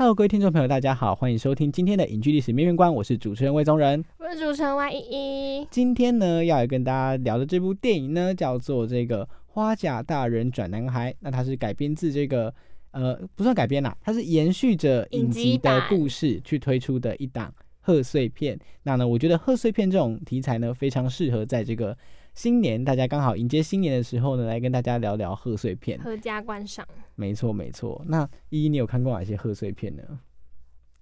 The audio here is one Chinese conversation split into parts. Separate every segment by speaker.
Speaker 1: Hello，各位听众朋友，大家好，欢迎收听今天的影剧历史面面观，我是主持人魏宗仁，
Speaker 2: 我是主持人 Y 依依。
Speaker 1: 今天呢，要来跟大家聊的这部电影呢，叫做这个《花甲大人转男孩》，那它是改编自这个呃，不算改编啦，它是延续着影集的故事去推出的一档贺岁片。那呢，我觉得贺岁片这种题材呢，非常适合在这个。新年，大家刚好迎接新年的时候呢，来跟大家聊聊贺岁片，
Speaker 2: 合家观赏。
Speaker 1: 没错，没错。那依依，你有看过哪些贺岁片呢？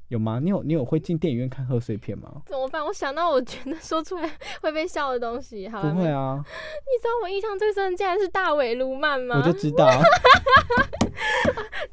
Speaker 1: 有吗？你有你有会进电影院看贺岁片吗？
Speaker 2: 怎么办？我想到我觉得说出来会被笑的东西，好
Speaker 1: 不会啊。
Speaker 2: 你知道我印象最深竟然是大尾卢曼吗？
Speaker 1: 我就知道。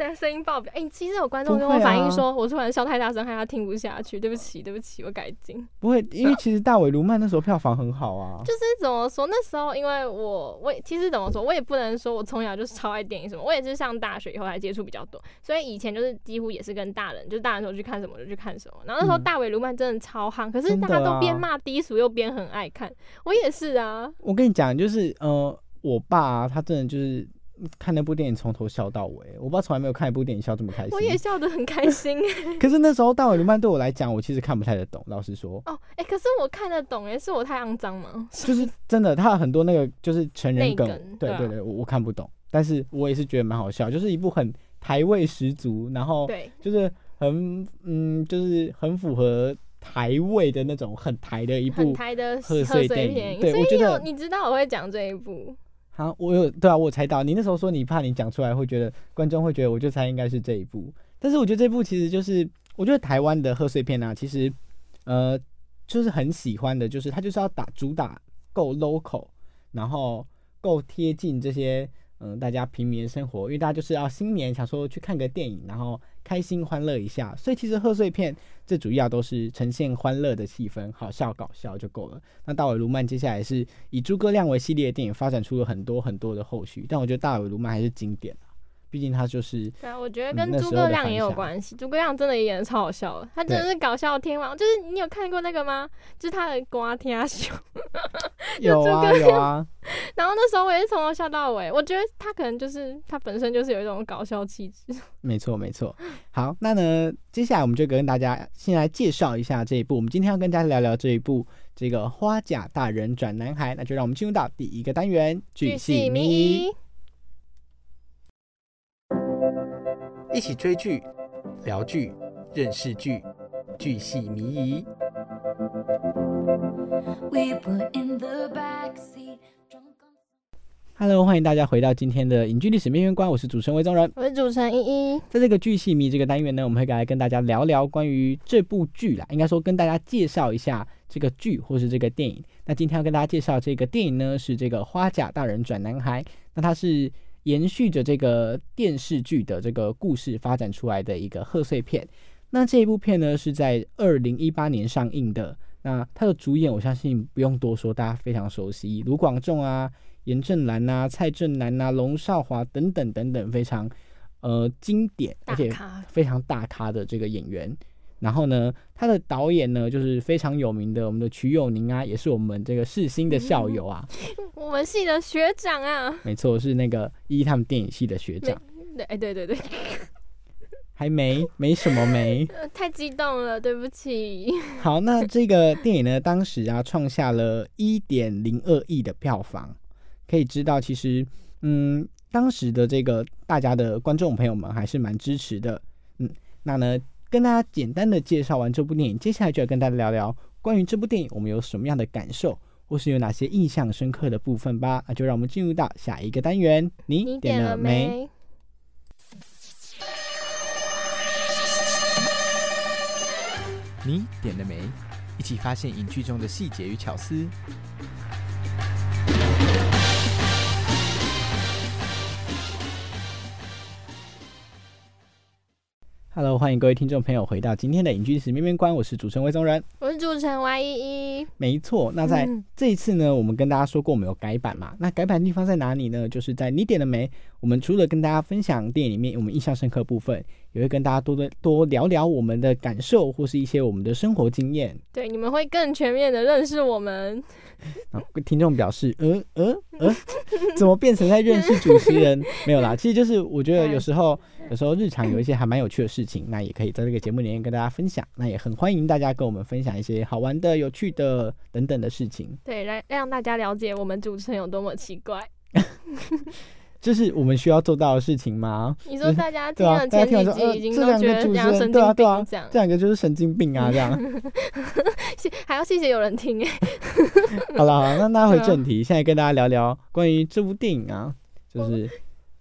Speaker 2: 但声音爆表。哎，其实有观众跟我反映说，我突然笑太大声，害他听不下去。对不起，对不起，我改进。
Speaker 1: 不会，因为其实大伟卢曼那时候票房很好啊。
Speaker 2: 就是怎么说？那时候因为我我其实怎么说？我也不能说我从小就是超爱电影什么。我也是上大学以后才接触比较多，所以以前就是几乎也是跟大人，就是大人时候去看什么就去看什么。然后那时候大伟卢曼真的超夯，可是大家都边骂低俗又边很爱看。我也是啊。
Speaker 1: 我跟你讲，就是呃，我爸他真的就是。看那部电影从头笑到尾，我不知道从来没有看一部电影笑这么开心。
Speaker 2: 我也笑得很开心。
Speaker 1: 可是那时候大尾卢曼对我来讲，我其实看不太得懂，老实说。
Speaker 2: 哦，哎，可是我看得懂，哎，是我太肮脏吗？
Speaker 1: 就是真的，他有很多那个就是成人梗，对对对，我我看不懂，但是我也是觉得蛮好笑，就是一部很台味十足，然后对，就是很嗯，就是很符合台味的那种很台的一部
Speaker 2: 台的贺岁电影。
Speaker 1: 对，我觉得
Speaker 2: 你知道我会讲这一部。
Speaker 1: 好，我有对啊，我猜到你那时候说你怕你讲出来会觉得观众会觉得，我就猜应该是这一部。但是我觉得这部其实就是，我觉得台湾的贺岁片啊，其实呃就是很喜欢的，就是它就是要打主打够 local，然后够贴近这些。嗯，大家平民生活，因为大家就是要新年想说去看个电影，然后开心欢乐一下，所以其实贺岁片最主要都是呈现欢乐的气氛，好笑搞笑就够了。那大尾卢曼接下来是以诸葛亮为系列的电影，发展出了很多很多的后续，但我觉得大尾卢曼还是经典。毕竟他就是，
Speaker 2: 对啊，我觉得跟诸葛亮也有关系。诸葛亮真的演的超好笑的，他真的是搞笑天王。就是你有看过那个吗？就是他的瓜天秀，
Speaker 1: 有啊有啊。
Speaker 2: 然后那时候我也是从头笑到尾，我觉得他可能就是他本身就是有一种搞笑气质。
Speaker 1: 没错没错。好，那呢，接下来我们就跟大家先来介绍一下这一部。我们今天要跟大家聊聊这一部这个花甲大人转男孩。那就让我们进入到第一个单元——
Speaker 2: 巨细迷。
Speaker 1: 一起追剧、聊剧、认识剧，剧系迷疑。Hello，欢迎大家回到今天的影剧历史面面观，我是主持人魏宗仁，
Speaker 2: 我是主持人依依。
Speaker 1: 在这个剧系迷这个单元呢，我们会来跟大家聊聊关于这部剧啦，应该说跟大家介绍一下这个剧或是这个电影。那今天要跟大家介绍这个电影呢，是这个《花甲大人转男孩》，那它是。延续着这个电视剧的这个故事发展出来的一个贺岁片，那这一部片呢是在二零一八年上映的。那它的主演我相信不用多说，大家非常熟悉，卢广仲啊、严正兰啊、蔡正南啊、龙少华等等等等，非常呃经典而且非常大咖的这个演员。然后呢，他的导演呢就是非常有名的，我们的瞿友宁啊，也是我们这个世新的校友啊，
Speaker 2: 我们系的学长啊，
Speaker 1: 没错，是那个一他们电影系的学长。
Speaker 2: 对，哎，对对对，
Speaker 1: 还没没什么没，
Speaker 2: 太激动了，对不起。
Speaker 1: 好，那这个电影呢，当时啊创下了一点零二亿的票房，可以知道其实，嗯，当时的这个大家的观众朋友们还是蛮支持的，嗯。那呢，跟大家简单的介绍完这部电影，接下来就要跟大家聊聊关于这部电影我们有什么样的感受，或是有哪些印象深刻的部分吧。那就让我们进入到下一个单元，你
Speaker 2: 你
Speaker 1: 点了？没？
Speaker 3: 你点了没？一起发现影剧中的细节与巧思。
Speaker 1: Hello，欢迎各位听众朋友回到今天的影剧史面面观，我是主持人魏宗仁。
Speaker 2: 我是主持人 Y 依依，
Speaker 1: 没错，那在
Speaker 2: 嗯
Speaker 1: 这一次呢，我们跟大家说过我们有改版嘛，那改版的地方在哪里呢？就是在你点了没？我们除了跟大家分享电影里面我们印象深刻的部分，也会跟大家多多多聊聊我们的感受或是一些我们的生活经验。
Speaker 2: 对，你们会更全面的认识我们。
Speaker 1: 啊，听众表示，呃呃呃，怎么变成在认识主持人？没有啦，其实就是我觉得有时候，有时候日常有一些还蛮有趣的事情，那也可以在这个节目里面跟大家分享。那也很欢迎大家跟我们分享一些好玩的、有趣的等等的事情。
Speaker 2: 对，来让大家了解我们主持人有多么奇怪。
Speaker 1: 这是我们需要做到的事情吗？
Speaker 2: 你说大家听了前几集
Speaker 1: 呃，
Speaker 2: 已经都
Speaker 1: 这两个主持
Speaker 2: 觉得这样神
Speaker 1: 人，对啊，
Speaker 2: 经
Speaker 1: 对啊
Speaker 2: 病，这样，
Speaker 1: 这两个就是神经病啊，这样。
Speaker 2: 谢还要谢谢有人听 哎。
Speaker 1: 好了，好了，那拉回正题，现在跟大家聊聊关于这部电影啊，就是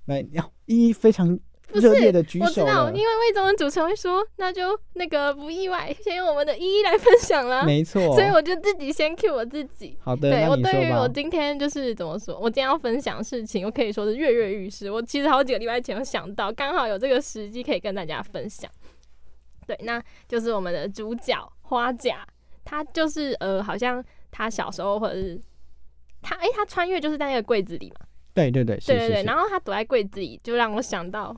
Speaker 1: 那要一一非常热烈的举手
Speaker 2: 我知道，因。为魏总的主持人会说，那就那个不意外，先用我们的依依来分享啦。
Speaker 1: 没错，
Speaker 2: 所以我就自己先 cue 我自己。
Speaker 1: 好的，
Speaker 2: 我对于我。今天就是怎么说，我今天要分享的事情，我可以说是跃跃欲试。我其实好几个礼拜前有想到，刚好有这个时机可以跟大家分享。对，那就是我们的主角花甲，他就是呃，好像他小时候或者是他哎、他穿越就是在那个柜子里嘛，
Speaker 1: 对对对，是
Speaker 2: 对对对，然后他躲在柜子里，就让我想到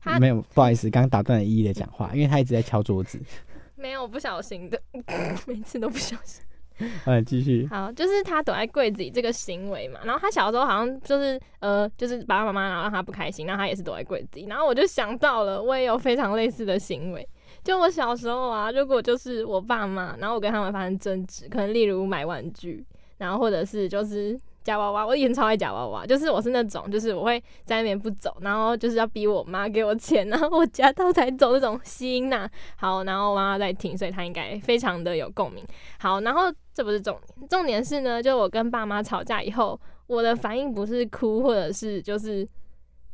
Speaker 2: 他
Speaker 1: 没有，不好意思，刚刚打断了依依的讲话，因为他一直在敲桌子。
Speaker 2: 没有不小心的，每次都不小心。
Speaker 1: 嗯，继续。
Speaker 2: 好，就是他躲在柜子里这个行为嘛，然后他小时候好像就是呃，就是爸爸妈妈然后让他不开心，然后他也是躲在柜子里，然后我就想到了，我也有非常类似的行为。就我小时候啊，如果就是我爸妈，然后我跟他们发生争执，可能例如买玩具，然后或者是就是夹娃娃，我以前超爱夹娃娃，就是我是那种，就是我会在那边不走，然后就是要逼我妈给我钱，然后我夹到才走那种吸音呐。好，然后我妈妈在听，所以她应该非常的有共鸣。好，然后这不是重点，重点是呢，就我跟爸妈吵架以后，我的反应不是哭，或者是就是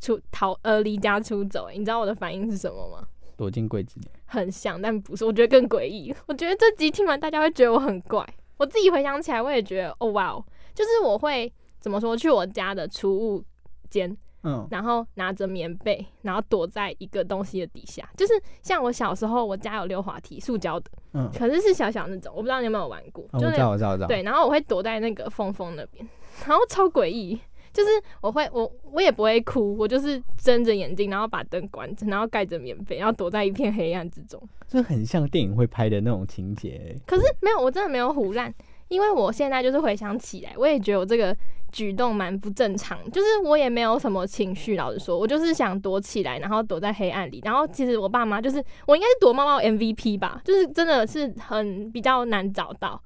Speaker 2: 出逃呃离家出走、欸你知道我的反应是什么吗？
Speaker 1: 躲进柜子里。
Speaker 2: 很像，但不是，我觉得更诡异。我觉得这集听完，大家会觉得我很怪。我自己回想起来，我也觉得，哦哇哦，就是我会怎么说，去我家的储物间，
Speaker 1: 嗯，
Speaker 2: 然后拿着棉被，然后躲在一个东西的底下，就是像我小时候，我家有溜滑梯，塑胶的，
Speaker 1: 嗯
Speaker 2: 可是是小小那种，我不知道你有没有玩过，
Speaker 1: 哦，
Speaker 2: 就那
Speaker 1: 我知道，我知道，我知道。
Speaker 2: 对，然后我会躲在那个缝缝那边，然后超诡异，就是我会我我也不会哭，我就是睁着眼睛，然后把灯关着，然后盖着棉被，然后躲在一片黑暗之中。
Speaker 1: 就很像电影会拍的那种情节欸。
Speaker 2: 可是没有，我真的没有胡乱，因为我现在就是回想起来，我也觉得我这个举动蛮不正常，就是我也没有什么情绪，老实说，我就是想躲起来，然后躲在黑暗里，然后其实我爸妈就是我应该是躲猫猫 MVP 吧，就是真的是很比较难找到。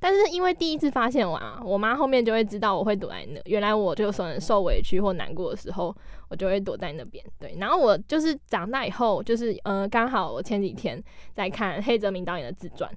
Speaker 2: 但是因为第一次发现我啊，我妈后面就会知道我会躲在那。原来我就可能受委屈或难过的时候，我就会躲在那边。对，然后我就是长大以后，就是呃，刚好我前几天在看黑泽明导演的自传，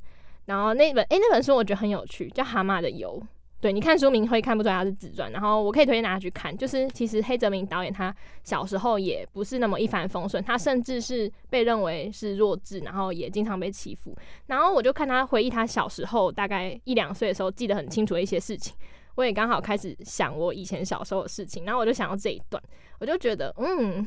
Speaker 2: 然后那本诶、那本书我觉得很有趣，叫《蛤蟆的油》。对，你看书名会看不出来它是自传，然后我可以推荐大家去看。就是其实黑泽明导演他小时候也不是那么一帆风顺，他甚至是被认为是弱智，然后也经常被欺负。然后我就看他回忆他小时候大概一两岁的时候记得很清楚的一些事情，我也刚好开始想我以前小时候的事情，然后我就想到这一段，我就觉得嗯，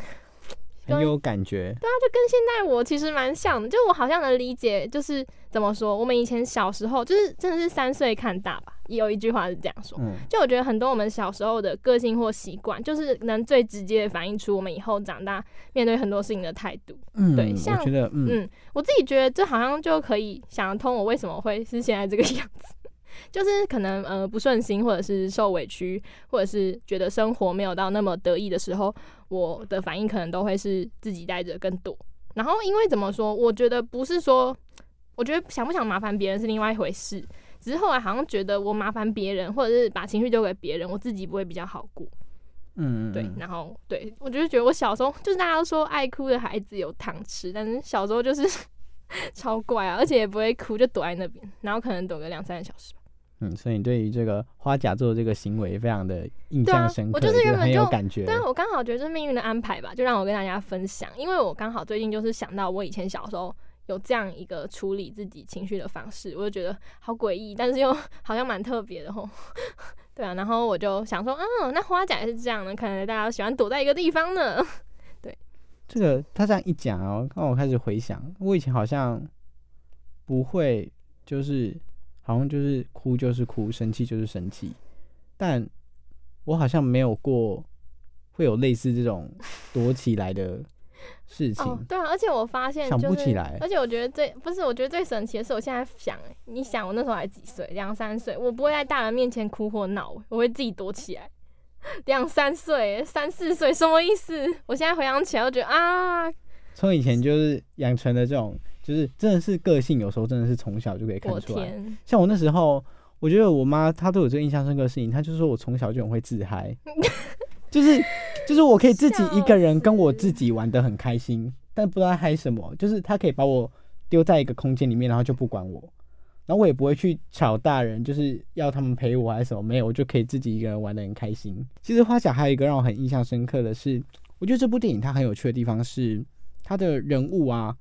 Speaker 1: 很有感觉。
Speaker 2: 对啊，就跟现在我其实蛮像的，就我好像能理解，就是怎么说，我们以前小时候就是真的是三岁看大吧，也有一句话是这样说。
Speaker 1: 嗯，
Speaker 2: 就我觉得很多我们小时候的个性或习惯，就是能最直接的反映出我们以后长大面对很多事情的态度。
Speaker 1: 嗯，
Speaker 2: 对像
Speaker 1: 觉得，嗯，
Speaker 2: 嗯，我自己觉得这好像就可以想得通，我为什么会是现在这个 样子。就是可能呃不顺心，或者是受委屈，或者是觉得生活没有到那么得意的时候，我的反应可能都会是自己待着更多。然后因为怎么说，我觉得不是说，我觉得想不想麻烦别人是另外一回事，只是后来好像觉得我麻烦别人，或者是把情绪丢给别人，我自己不会比较好过。
Speaker 1: 嗯，
Speaker 2: 对
Speaker 1: 嗯，
Speaker 2: 然后对我就是觉得我小时候就是大家都说爱哭的孩子有糖吃，但是小时候就是 超怪啊，而且也不会哭，就躲在那边，然后可能躲个两三个小时吧。
Speaker 1: 嗯，所以你对于这个花甲座这个行为非常的印象深刻，
Speaker 2: 我就是原本
Speaker 1: 很有
Speaker 2: 就
Speaker 1: 感觉。
Speaker 2: 对啊，我刚好觉得这是命运的安排吧，就让我跟大家分享。因为我刚好最近就是想到我以前小时候有这样一个处理自己情绪的方式，我就觉得好诡异，但是又 好像蛮特别的吼。对啊，然后我就想说，嗯，那花甲也是这样的，可能大家都喜欢躲在一个地方呢。
Speaker 1: 对这个他这样一讲哦，让我开始回想，我以前好像不会，就是好像就是哭就是哭，生气就是生气，但我好像没有过会有类似这种躲起来的事情。
Speaker 2: 哦，对啊，而且我发现
Speaker 1: 想
Speaker 2: 就是，
Speaker 1: 不起来
Speaker 2: 而且我觉得最不是，我觉得最神奇的是，我现在想，欸你想我那时候还几岁，两三岁，我不会在大人面前哭或闹，我会自己躲起来。两三岁、三四岁，什么意思？我现在回想起来，我觉得啊，
Speaker 1: 从以前就是养成了这种，就是真的是个性，有时候真的是从小就可以看出来。像我那时候，我觉得我妈她对我最印象深刻的事情，她就说我从小就很会自嗨，就是就是我可以自己一个人跟我自己玩的很开心，但不知道嗨什么，就是她可以把我丢在一个空间里面，然后就不管我，然后我也不会去吵大人，就是要他们陪我还是什么，没有，我就可以自己一个人玩的很开心。其实花甲还有一个让我很印象深刻的是，我觉得这部电影它很有趣的地方是它的人物啊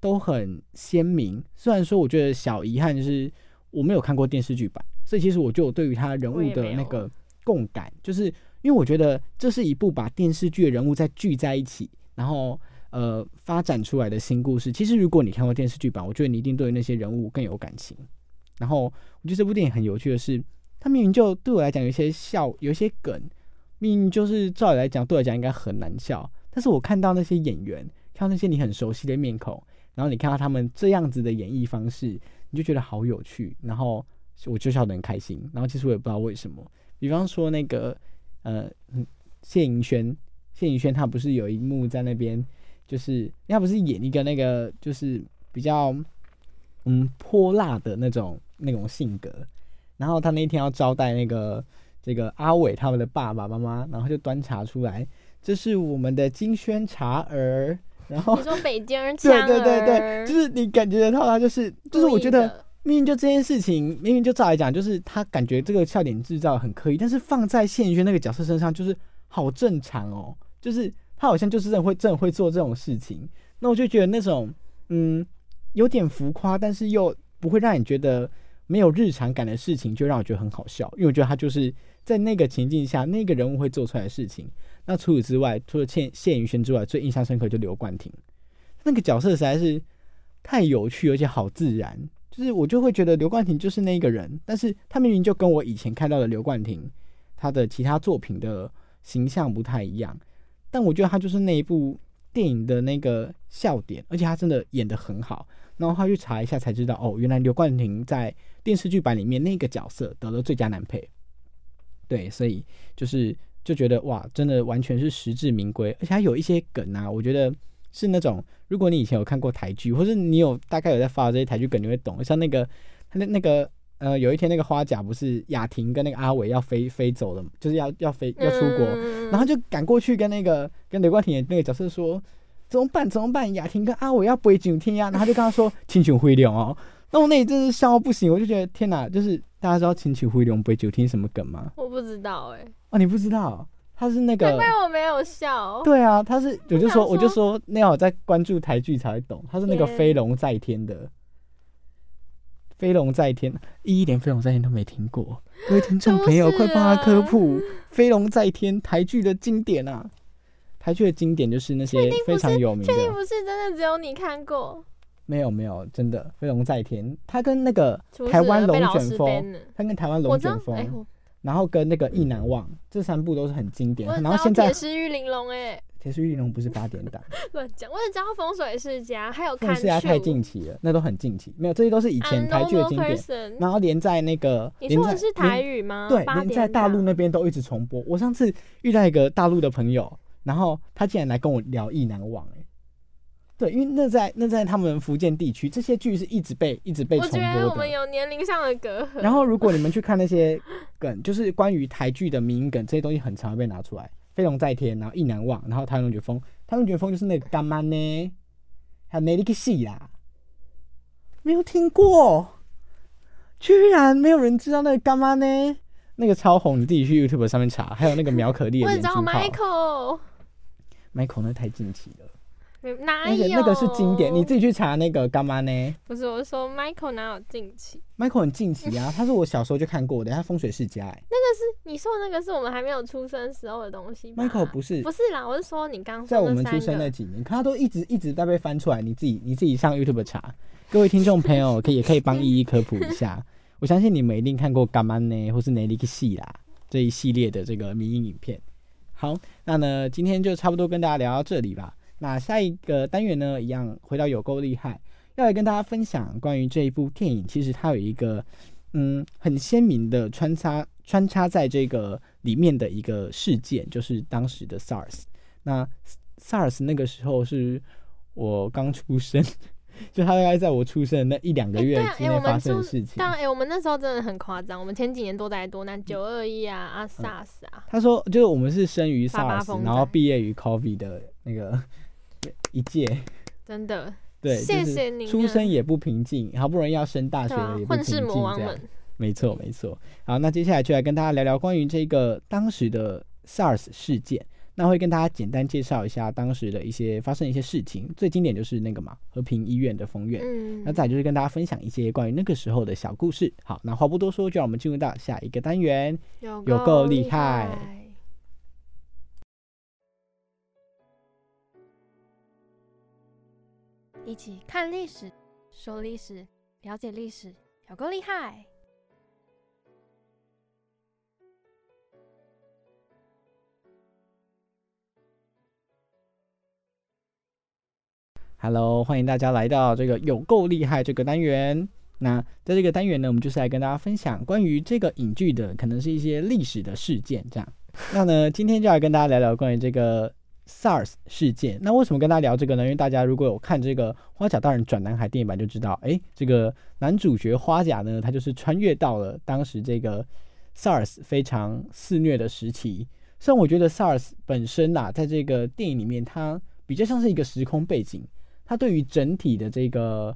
Speaker 1: 都很鲜明。虽然说我觉得小遗憾就是我没有看过电视剧版，所以其实我就对于他人物的那个共感，就是因为我觉得这是一部把电视剧的人物再聚在一起，然后呃发展出来的新故事。其实如果你看过电视剧版，我觉得你一定对那些人物更有感情。然后我觉得这部电影很有趣的是，它明明就对我来讲有一些笑，有一些梗，明明就是照理来讲对我来讲应该很难笑，但是我看到那些演员，看到那些你很熟悉的面孔，然后你看到他们这样子的演绎方式，你就觉得好有趣，然后我就笑得很开心。然后其实我也不知道为什么，比方说那个呃谢盈萱，谢盈萱她不是有一幕在那边，就是她不是演一个那个就是比较嗯泼辣的那种那种性格，然后她那天要招待那个这个阿伟他们的爸爸妈妈，然后就端茶出来，这是我们的金萱茶儿，然后
Speaker 2: 你说北京人
Speaker 1: 对对对对，就是你感觉得到他就是就是我觉得
Speaker 2: 故意的。
Speaker 1: 明明就这件事情，明明就照来讲，就是他感觉这个笑点制造很刻意，但是放在谢宇轩那个角色身上，就是好正常哦，就是他好像就是真的会真的会做这种事情，那我就觉得那种嗯有点浮夸，但是又不会让你觉得没有日常感的事情，就让我觉得很好笑，因为我觉得他就是在那个情境下，那个人物会做出来的事情。那除此之外，除了谢谢宇轩之外，最印象深刻就刘冠廷，那个角色实在是太有趣，而且好自然。就是我就会觉得刘冠廷就是那个人，但是他明明就跟我以前看到的刘冠廷，他的其他作品的形象不太一样，但我觉得他就是那一部电影的那个笑点，而且他真的演得很好。然后他去查一下才知道，哦，原来刘冠廷在电视剧版里面那个角色得了最佳男配。对，所以就是就觉得哇，真的完全是实至名归，而且还有一些梗啊，我觉得是那种，如果你以前有看过台剧，或是你有大概有在发这些台剧梗，你会懂。像那个他那那个呃，有一天那个花甲不是雅婷跟那个阿伟要飞飞走了，就是要要飞要出国，
Speaker 2: 嗯
Speaker 1: 然后就赶过去跟那个跟刘冠廷那个角色说怎么办怎么办？雅婷跟阿伟要背景天呀，然后他就跟他说 亲像灰龙哦，那我那里真是笑到不行，我就觉得天哪，就是大家知道亲像灰龙背九天什么梗吗？
Speaker 2: 我不知道哎、
Speaker 1: 哦，你不知道，他是那个
Speaker 2: 难怪我没有笑。
Speaker 1: 对啊，他是我就说我就
Speaker 2: 说
Speaker 1: 说那要有在关注台剧才会懂，他是那个飞龙在天的。飞龙在天，一连飞龙在天都没听过，各位听众朋友，快帮他科
Speaker 2: 啊
Speaker 1: 普飞龙在天台剧的经典啊！台剧的经典就是那些非常有名的。
Speaker 2: 确，定不是真的只有你看过？
Speaker 1: 没有没有，真的飞龙在天，他跟那个台湾龙卷风他跟台湾龙卷，
Speaker 2: 哎、
Speaker 1: 风，
Speaker 2: 我
Speaker 1: 然后跟那个意难忘这三部都是很经典然后现在
Speaker 2: 铁狮玉玲珑哎，
Speaker 1: 铁狮玉玲珑不是八点档。
Speaker 2: 乱讲，我只知道风水世家，还有
Speaker 1: 但
Speaker 2: 看
Speaker 1: 是它太近期了，那都很近期，没有这些都是以前台剧的经典，然后连在那个
Speaker 2: 你说的是台
Speaker 1: 连
Speaker 2: 语吗？
Speaker 1: 对，连在大陆那边都一直重播。我上次遇到一个大陆的朋友，然后他竟然来跟我聊《意难忘》哎，对，因为那在那在他们福建地区，这些剧是一直被一直被重播的。
Speaker 2: 觉得我们有年龄上的隔阂。
Speaker 1: 然后如果你们去看那些梗，就是关于台剧的名梗，这些东西很常被拿出来，飞龙在天，然后意难忘，然后台湾龙卷风，台湾龙卷风就是那个干妈呢，还有 n e l 戏啦，没有听过，居然没有人知道那个干妈呢？那个超红，你自己去 YouTube 上面查，还有那个苗可丽的
Speaker 2: 我知道
Speaker 1: 脸珠炮
Speaker 2: Michael，
Speaker 1: ，Michael 那太近期了，
Speaker 2: 哪有？
Speaker 1: 那个那个是经典，你自己去查那个干嘛呢
Speaker 2: 不是我是说 Michael 哪有近期
Speaker 1: ？？Michael 很近期啊，他是我小时候就看过的，他风水世家哎、
Speaker 2: 你说的那个是我们还没有出生时候的东西吗
Speaker 1: Michael 不是
Speaker 2: 不是啦，我是说你刚
Speaker 1: 在我们出生那几年，可他都一直一直在被翻出来。你自己你自己上 YouTube 查，各位听众朋友可以也可以帮一一科普一下。我相信你们一定看过《干嘛呢》或是《哪里个戏》啦这一系列的这个迷影影片。好，那呢今天就差不多跟大家聊到这里吧。那下一个单元呢，一样回到有够厉害，要来跟大家分享关于这一部电影，其实它有一个嗯很鲜明的穿插穿插在这个里面的一个事件，就是当时的 SARS。那 SARS 那个时候是我刚出生，就他大概在我出生的那一两个月之内发生的事情。
Speaker 2: 当然，哎、我们那时候真的很夸张。我们前几年多灾多难，九二一啊啊 SARS 啊，
Speaker 1: 他说，就是我们是生于 SARS，然后毕业于 COVID 的那个一届，
Speaker 2: 真的，
Speaker 1: 对，
Speaker 2: 谢谢您啊
Speaker 1: 出生也不平静，好不容易要升大学了，也，不
Speaker 2: 混
Speaker 1: 平静
Speaker 2: 世魔王
Speaker 1: 这样
Speaker 2: 们。
Speaker 1: 没错，没错。好，那接下来就来跟大家聊聊关于这个当时的 SARS 事件。那会跟大家简单介绍一下当时的一些发生一些事情，最经典就是那个嘛，和平医院的封院。
Speaker 2: 嗯，
Speaker 1: 那再就是跟大家分享一些关于那个时候的小故事。好，那话不多说，就让我们进入到下一个单元。
Speaker 2: 有
Speaker 1: 有够厉
Speaker 2: 厉
Speaker 1: 害
Speaker 2: 一起看历史，说历史，了解历史，有够厉害！
Speaker 1: Hello，欢迎大家来到这个有够厉害这个单元。那在这个单元呢，我们就是来跟大家分享关于这个影剧的，可能是一些历史的事件这样。那呢，今天就来跟大家聊聊关于这个 SARS 事件。那为什么跟大家聊这个呢？因为大家如果有看这个《花甲大人转男孩》电影版，就知道，哎，这个男主角花甲呢，他就是穿越到了当时这个 SARS 非常肆虐的时期。虽然我觉得 SARS 本身呐、在这个电影里面，它比较像是一个时空背景，它对于整体的这个，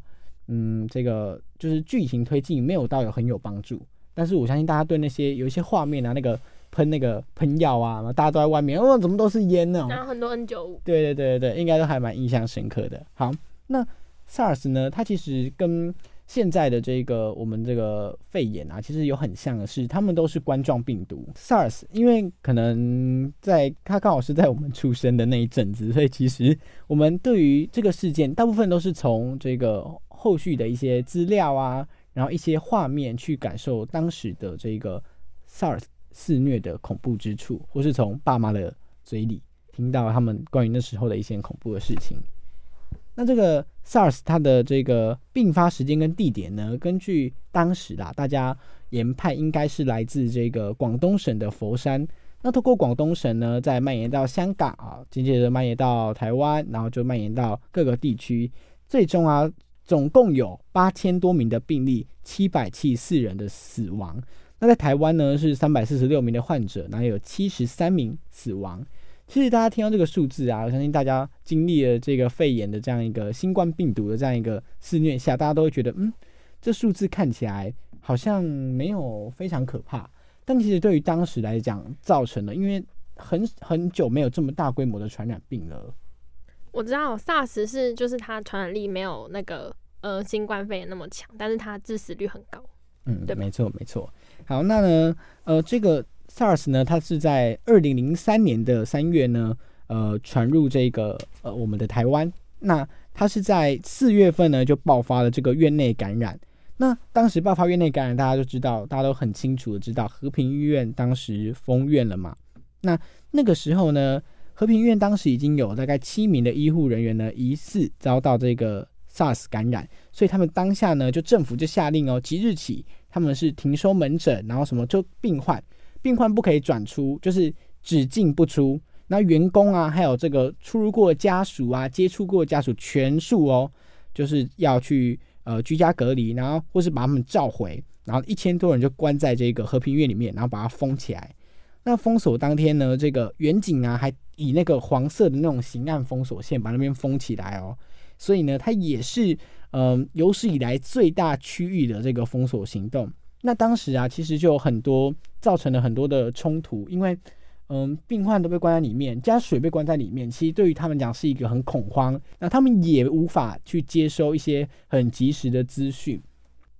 Speaker 1: 嗯，这个就是剧情推进没有到有很有帮助。但是我相信大家对那些有一些画面啊，那个喷那个喷药啊，大家都在外面，哦，怎么都是烟呢？
Speaker 2: 然后很多 N 九五，
Speaker 1: 对对对对对，应该都还蛮印象深刻的。好，那 SARS 呢，它其实跟现在的这个我们这个肺炎啊，其实有很像的是，它们都是冠状病毒。SARS 因为可能在它刚好是在我们出生的那一阵子，所以其实我们对于这个事件，大部分都是从这个后续的一些资料啊，然后一些画面去感受当时的这个 SARS 肆虐的恐怖之处，或是从爸妈的嘴里听到他们关于那时候的一些恐怖的事情。那这个 SARS 它的这个并发时间跟地点呢，根据当时啦，大家研判应该是来自这个广东省的佛山。那透过广东省呢，再蔓延到香港啊，紧接着蔓延到台湾，然后就蔓延到各个地区，最终啊，总共有八千多名的病例，七百七十四人的死亡。那在台湾呢，是三百四十六名的患者，然后有七十三名死亡。其实大家听到这个数字啊，我相信大家经历了这个肺炎的这样一个新冠病毒的这样一个肆虐下，大家都会觉得，嗯，这数字看起来好像没有非常可怕。但其实对于当时来讲，造成了因为很很久没有这么大规模的传染病了。
Speaker 2: 我知道 SARS 是就是它传染力没有那个呃新冠肺炎那么强，但是它致死率很高。
Speaker 1: 嗯，
Speaker 2: 对
Speaker 1: 没错没错。好，那呢，呃，这个 SARS 呢，它是在二零零三年的三月呢，呃，传入这个呃我们的台湾。那它是在四月份呢就爆发了这个院内感染。那当时爆发院内感染，大家都知道，大家都很清楚的知道，和平医院当时封院了嘛。那那个时候呢，和平医院当时已经有大概七名的医护人员呢疑似遭到这个 SARS 感染，所以他们当下呢就政府就下令哦，即日起他们是停收门诊，然后什么就病患，病患不可以转出，就是只进不出。那员工啊，还有这个出入过的家属啊，接触过的家属全数哦，就是要去呃居家隔离，然后或是把他们召回，然后一千多人就关在这个和平院里面，然后把它封起来。那封锁当天呢，这个远景啊，还以那个黄色的那种刑案封锁线把那边封起来哦。所以呢，它也是嗯有史以来最大区域的这个封锁行动。那当时啊，其实就有很多造成了很多的冲突，因为嗯病患都被关在里面，加水被关在里面，其实对于他们讲是一个很恐慌。那他们也无法去接收一些很及时的资讯。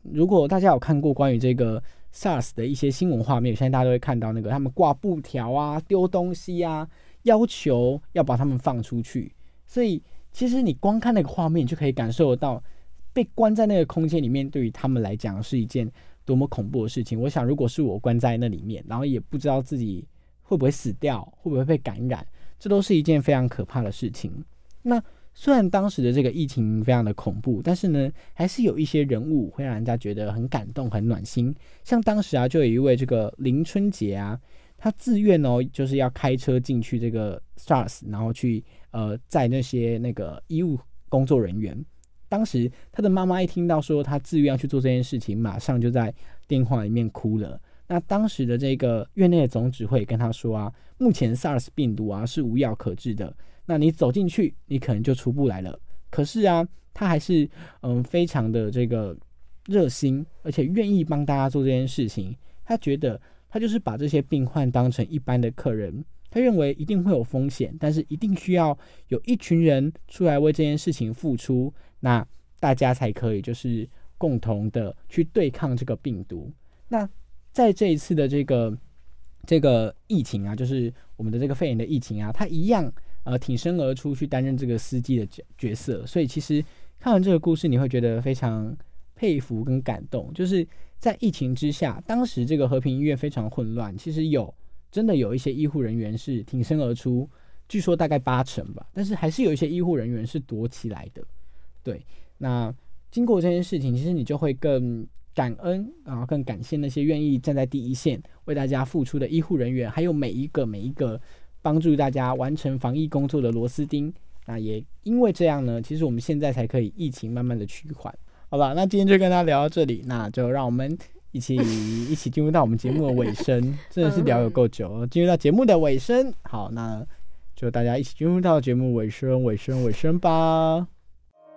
Speaker 1: 如果大家有看过关于这个 SARS 的一些新闻画面，现在大家都会看到那个他们挂布条啊、丢东西啊，要求要把他们放出去。所以其实你光看那个画面，就可以感受得到被关在那个空间里面，对于他们来讲是一件多么恐怖的事情。我想，如果是我关在那里面，然后也不知道自己会不会死掉，会不会被感染，这都是一件非常可怕的事情。那虽然当时的这个疫情非常的恐怖，但是呢，还是有一些人物会让人家觉得很感动、很暖心。像当时啊，就有一位这个林春杰啊，他自愿哦，就是要开车进去这个 SARS，然后去呃载那些那个医务工作人员。当时他的妈妈一听到说他自愿要去做这件事情，马上就在电话里面哭了。那当时的这个院内的总指挥跟他说啊，目前 SARS 病毒啊是无药可治的。那你走进去，你可能就出不来了。可是啊，他还是嗯非常的这个热心，而且愿意帮大家做这件事情。他觉得他就是把这些病患当成一般的客人，他认为一定会有风险，但是一定需要有一群人出来为这件事情付出，那大家才可以就是共同的去对抗这个病毒。那在这一次的这个这个疫情啊，就是我们的这个肺炎的疫情啊，他一样。呃，挺身而出去担任这个司机的角角色，所以其实看完这个故事，你会觉得非常佩服跟感动。就是在疫情之下，当时这个和平医院非常混乱，其实有真的有一些医护人员是挺身而出，据说大概八成吧，但是还是有一些医护人员是躲起来的。对，那经过这件事情，其实你就会更感恩，然后更感谢那些愿意站在第一线为大家付出的医护人员，还有每一个每一个。帮助大家完成防疫工作的螺丝钉，那也因为这样呢，其实我们现在才可以疫情慢慢的趋缓，好吧？那今天就跟大家聊到这里，那就让我们一起一起进入到我们节目的尾声，真的是聊有够久，进入到节目的尾声，好，那就大家一起进入到节目尾声，尾声，尾声吧。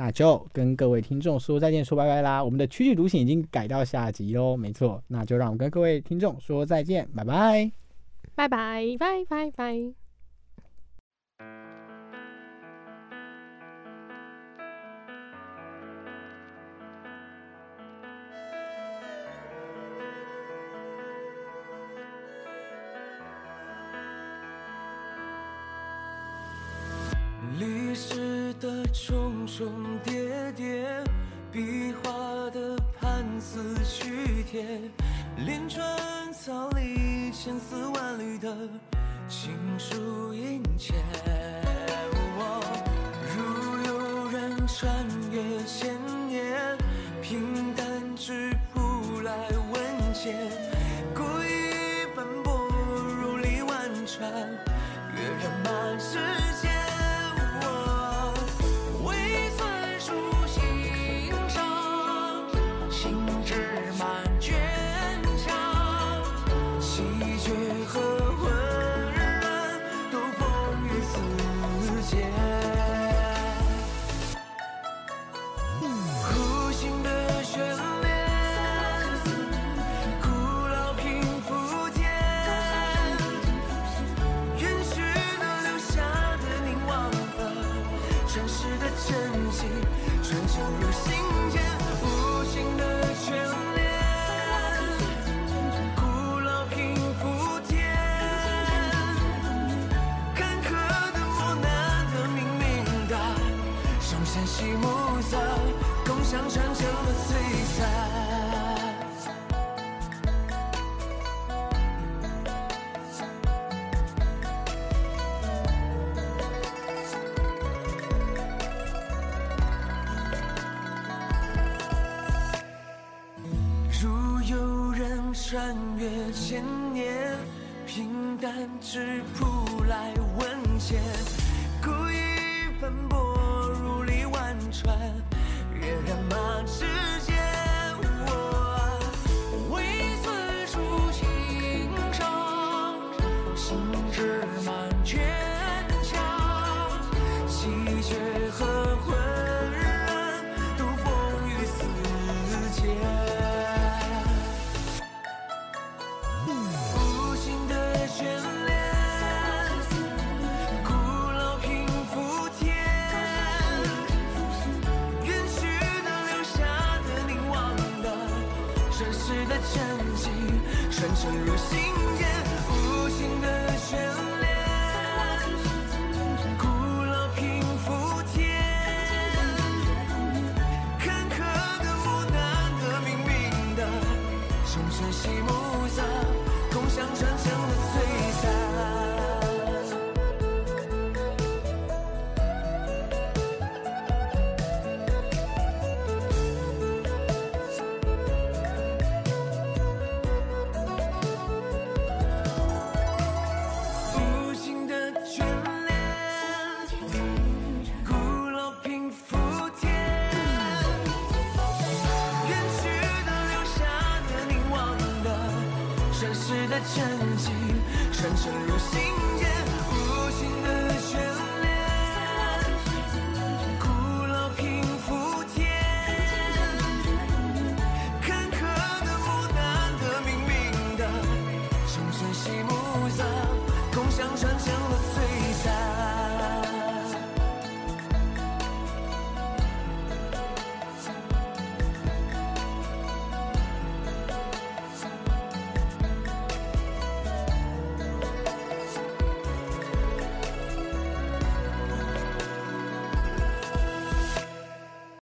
Speaker 1: 那就跟各位听众说再见，说拜拜啦！我们的曲曲独行已经改到下集喽，没错，那就让我们跟各位听众说再见，拜拜，
Speaker 4: 拜拜，拜拜拜。晨曦暮色，共享传承的璀璨。真情传承如新